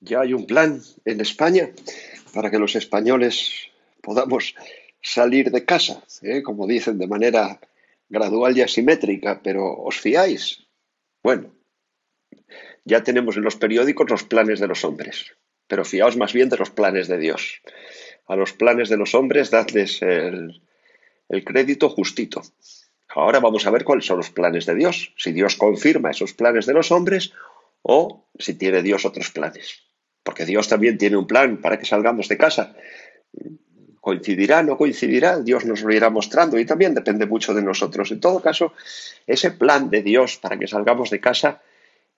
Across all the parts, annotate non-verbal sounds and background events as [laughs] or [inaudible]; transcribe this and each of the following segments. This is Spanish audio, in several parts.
ya hay un plan en España para que los españoles podamos salir de casa, ¿eh? como dicen, de manera gradual y asimétrica, pero ¿os fiáis? Bueno, ya tenemos en los periódicos los planes de los hombres, pero fiaos más bien de los planes de Dios. A los planes de los hombres dadles el, el crédito justito. Ahora vamos a ver cuáles son los planes de Dios, si Dios confirma esos planes de los hombres o si tiene Dios otros planes. Porque Dios también tiene un plan para que salgamos de casa. ¿Coincidirá? ¿No coincidirá? Dios nos lo irá mostrando y también depende mucho de nosotros. En todo caso, ese plan de Dios para que salgamos de casa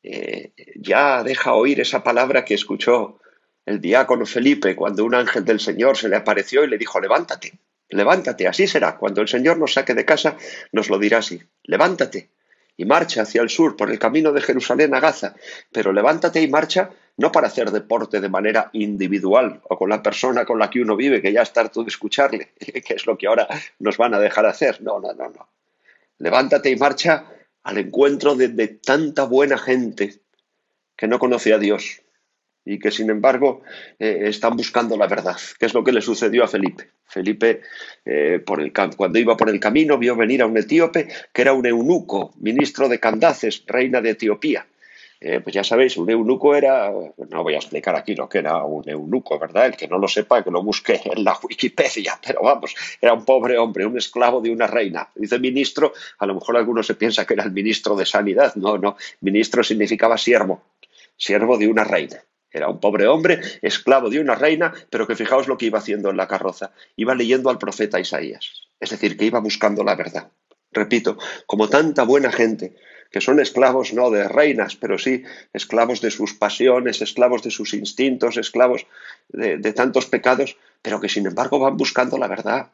eh, ya deja oír esa palabra que escuchó el diácono Felipe cuando un ángel del Señor se le apareció y le dijo, levántate, levántate, así será. Cuando el Señor nos saque de casa, nos lo dirá así, levántate y marcha hacia el sur por el camino de Jerusalén a Gaza, pero levántate y marcha no para hacer deporte de manera individual o con la persona con la que uno vive, que ya está harto de escucharle, [laughs] que es lo que ahora nos van a dejar hacer. No, no, no, no. Levántate y marcha al encuentro de, tanta buena gente que no conoce a Dios y que sin embargo eh, están buscando la verdad, que es lo que le sucedió a Felipe. Felipe, eh, por el, cuando iba por el camino, vio venir a un etíope que era un eunuco, ministro de Candaces, reina de Etiopía. Eh, pues ya sabéis, un eunuco era, no voy a explicar aquí lo que era un eunuco, ¿verdad? El que no lo sepa, que lo busque en la Wikipedia, pero vamos, era un pobre hombre, un esclavo de una reina. Dice ministro, a lo mejor alguno se piensa que era el ministro de Sanidad, no, no, ministro significaba siervo, siervo de una reina. Era un pobre hombre, esclavo de una reina, pero que fijaos lo que iba haciendo en la carroza. Iba leyendo al profeta Isaías. Es decir, que iba buscando la verdad. Repito, como tanta buena gente, que son esclavos no de reinas, pero sí esclavos de sus pasiones, esclavos de sus instintos, esclavos de, de tantos pecados, pero que sin embargo van buscando la verdad,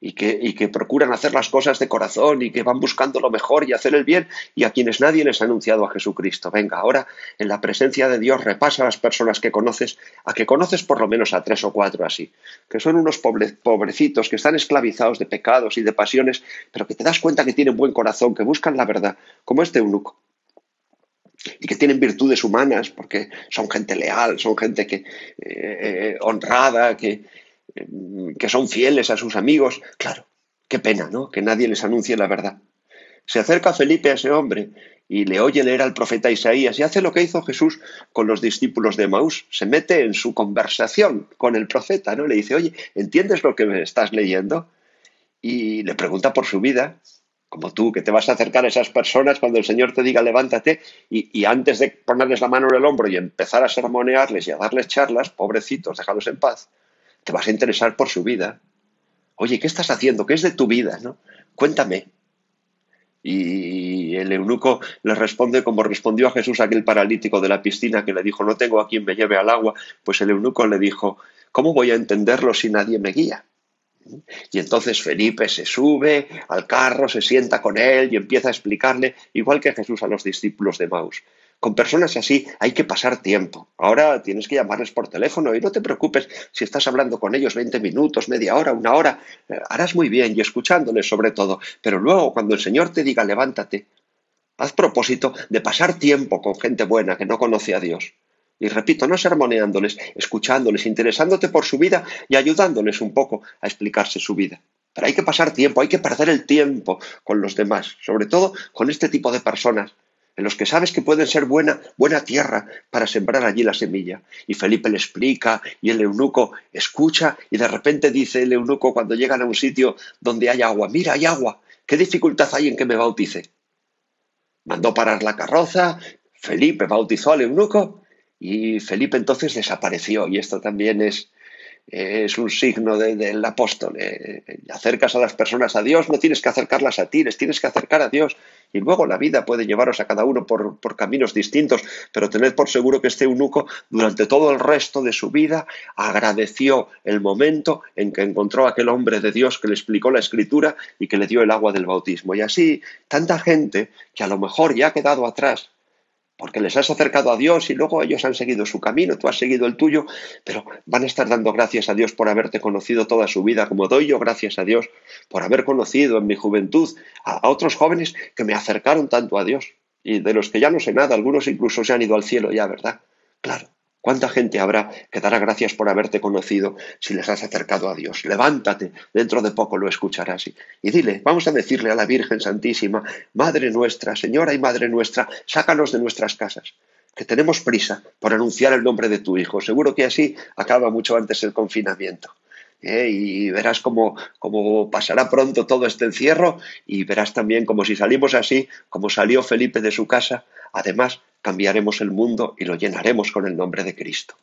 y que, y que, procuran hacer las cosas de corazón y que van buscando lo mejor y hacer el bien y a quienes nadie les ha anunciado a Jesucristo. Venga, ahora en la presencia de Dios repasa a las personas que conoces, a que conoces por lo menos a tres o cuatro así, que son unos pobrecitos que están esclavizados de pecados y de pasiones, pero que te das cuenta que tienen buen corazón, que buscan la verdad, como este eunuco y que tienen virtudes humanas porque son gente leal, son gente que eh, eh, honrada, que, que son fieles a sus amigos. Claro, qué pena, ¿no? Que nadie les anuncie la verdad. Se acerca Felipe a ese hombre y le oye leer al profeta Isaías y hace lo que hizo Jesús con los discípulos de Maús. Se mete en su conversación con el profeta, ¿no? Le dice, oye, ¿entiendes lo que me estás leyendo? Y le pregunta por su vida, como tú, que te vas a acercar a esas personas cuando el Señor te diga levántate y, y, antes de ponerles la mano en el hombro y empezar a sermonearles y a darles charlas, pobrecitos, déjalos en paz, te vas a interesar por su vida. Oye, ¿qué estás haciendo? ¿Qué es de tu vida? ¿no? Cuéntame. Y el eunuco le responde como respondió a Jesús aquel paralítico de la piscina que le dijo, no tengo a quien me lleve al agua. Pues el eunuco le dijo, ¿cómo voy a entenderlo si nadie me guía? Y entonces Felipe se sube al carro, se sienta con él y empieza a explicarle, igual que Jesús a los discípulos de Maus. Con personas así hay que pasar tiempo. Ahora tienes que llamarles por teléfono y no te preocupes si estás hablando con ellos 20 minutos, media hora, una hora. Eh, harás muy bien y escuchándoles sobre todo. Pero luego, cuando el Señor te diga levántate, haz propósito de pasar tiempo con gente buena que no conoce a Dios. Y repito, no sermoneándoles, escuchándoles, interesándote por su vida y ayudándoles un poco a explicarse su vida. Pero hay que pasar tiempo, hay que perder el tiempo con los demás, sobre todo con este tipo de personas en los que sabes que pueden ser buena, buena tierra para sembrar allí la semilla. Y Felipe le explica y el eunuco escucha y de repente dice el eunuco cuando llegan a un sitio donde hay agua, mira, hay agua, ¿qué dificultad hay en que me bautice? Mandó parar la carroza, Felipe bautizó al eunuco y Felipe entonces desapareció y esto también es, es un signo del apóstol. Eh, acercas a las personas a Dios, no tienes que acercarlas a ti, les tienes que acercar a Dios. Y luego la vida puede llevaros a cada uno por, por, caminos distintos, pero tened por seguro que este eunuco durante todo el resto de su vida agradeció el momento en que encontró a aquel hombre de Dios que le explicó la escritura y que le dio el agua del bautismo. Y así, tanta gente que a lo mejor ya ha quedado atrás porque les has acercado a Dios y luego ellos han seguido su camino, tú has seguido el tuyo, pero van a estar dando gracias a Dios por haberte conocido toda su vida, como doy yo gracias a Dios por haber conocido en mi juventud a, otros jóvenes que me acercaron tanto a Dios y de los que ya no sé nada, algunos incluso se han ido al cielo ya, ¿verdad? Claro, ¿Cuánta gente habrá que dará gracias por haberte conocido si les has acercado a Dios? Levántate, dentro de poco lo escucharás. Y dile, vamos a decirle a la Virgen Santísima, Madre nuestra, Señora y Madre nuestra, sácanos de nuestras casas, que tenemos prisa por anunciar el nombre de tu Hijo. Seguro que así acaba mucho antes el confinamiento. ¿eh? y verás cómo, cómo, pasará pronto todo este encierro y verás también como si salimos así, como salió Felipe de su casa, además cambiaremos el mundo y lo llenaremos con el nombre de Cristo.